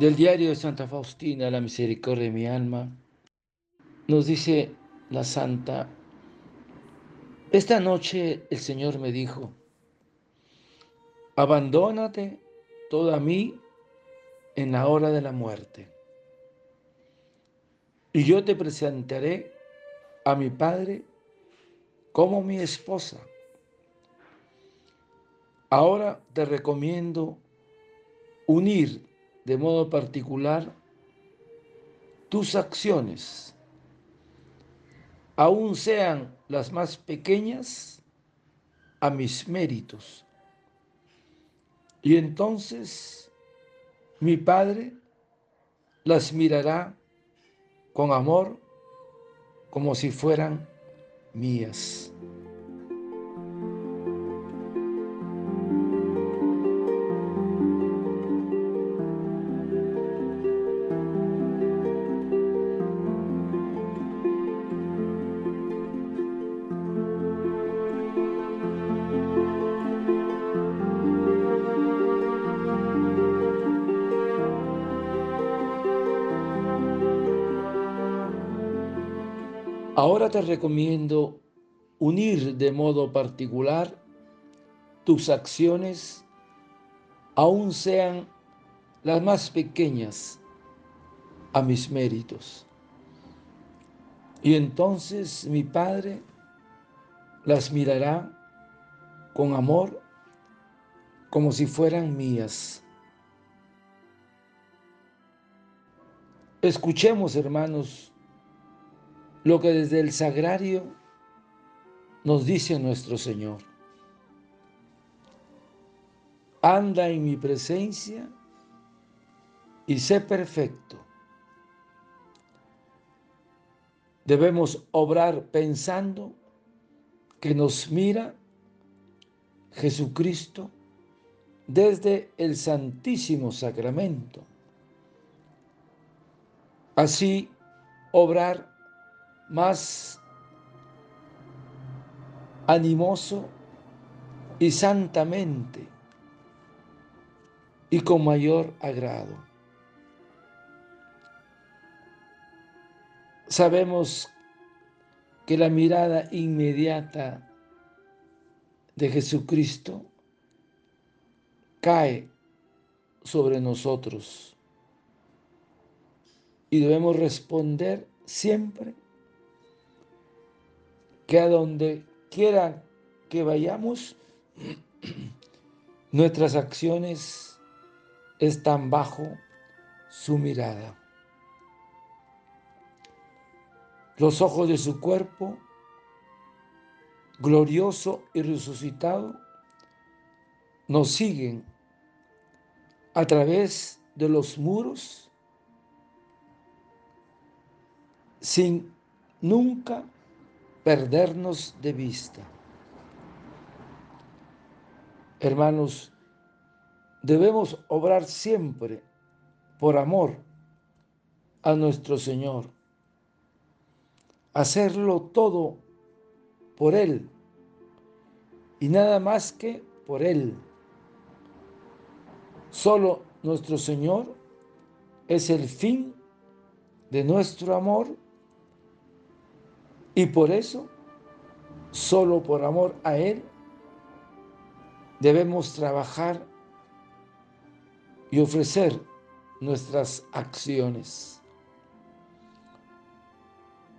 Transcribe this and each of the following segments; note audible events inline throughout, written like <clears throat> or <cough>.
del diario de Santa Faustina, la misericordia de mi alma, nos dice la santa, esta noche el Señor me dijo, abandónate todo a mí en la hora de la muerte, y yo te presentaré a mi Padre como mi esposa. Ahora te recomiendo unir de modo particular tus acciones, aun sean las más pequeñas, a mis méritos. Y entonces mi Padre las mirará con amor como si fueran mías. Ahora te recomiendo unir de modo particular tus acciones, aun sean las más pequeñas, a mis méritos. Y entonces mi Padre las mirará con amor como si fueran mías. Escuchemos, hermanos, lo que desde el sagrario nos dice nuestro Señor. Anda en mi presencia y sé perfecto. Debemos obrar pensando que nos mira Jesucristo desde el Santísimo Sacramento. Así, obrar más animoso y santamente y con mayor agrado. Sabemos que la mirada inmediata de Jesucristo cae sobre nosotros y debemos responder siempre que a donde quiera que vayamos, <clears throat> nuestras acciones están bajo su mirada. Los ojos de su cuerpo, glorioso y resucitado, nos siguen a través de los muros sin nunca perdernos de vista. Hermanos, debemos obrar siempre por amor a nuestro Señor, hacerlo todo por Él y nada más que por Él. Solo nuestro Señor es el fin de nuestro amor y por eso, solo por amor a Él, debemos trabajar y ofrecer nuestras acciones.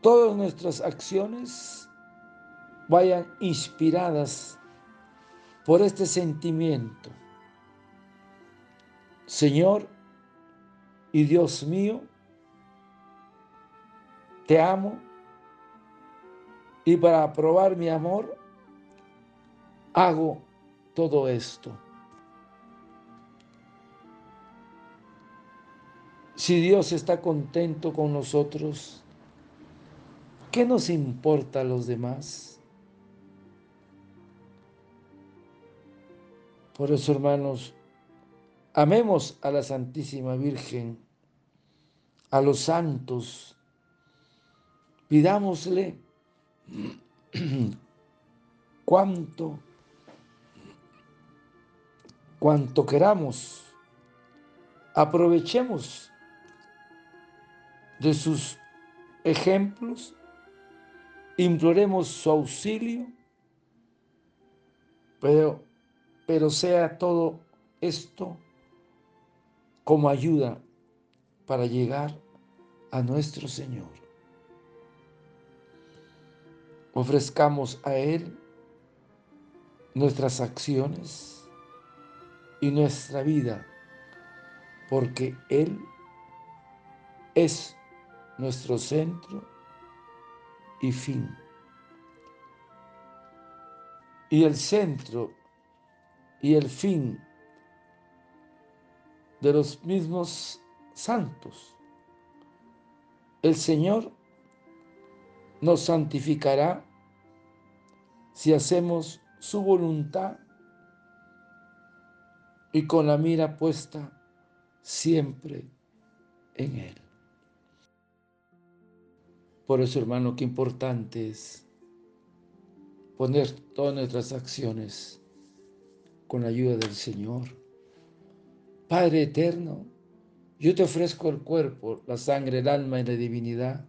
Todas nuestras acciones vayan inspiradas por este sentimiento. Señor y Dios mío, te amo y para probar mi amor, hago todo esto. Si Dios está contento con nosotros, ¿qué nos importa a los demás? Por eso, hermanos, amemos a la Santísima Virgen, a los santos, pidámosle <clears throat> cuanto, cuanto queramos Aprovechemos de sus ejemplos, imploremos su auxilio, pero, pero sea todo esto como ayuda para llegar a nuestro Señor. Ofrezcamos a Él nuestras acciones y nuestra vida, porque Él es nuestro centro y fin. Y el centro y el fin de los mismos santos. El Señor nos santificará si hacemos su voluntad y con la mira puesta siempre en Él. Por eso, hermano, qué importante es poner todas nuestras acciones con la ayuda del Señor. Padre eterno, yo te ofrezco el cuerpo, la sangre, el alma y la divinidad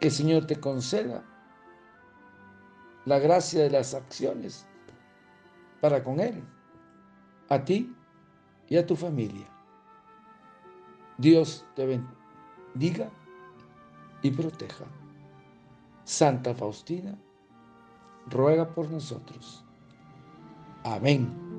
Que el Señor te conceda la gracia de las acciones para con Él, a ti y a tu familia. Dios te bendiga y proteja. Santa Faustina, ruega por nosotros. Amén.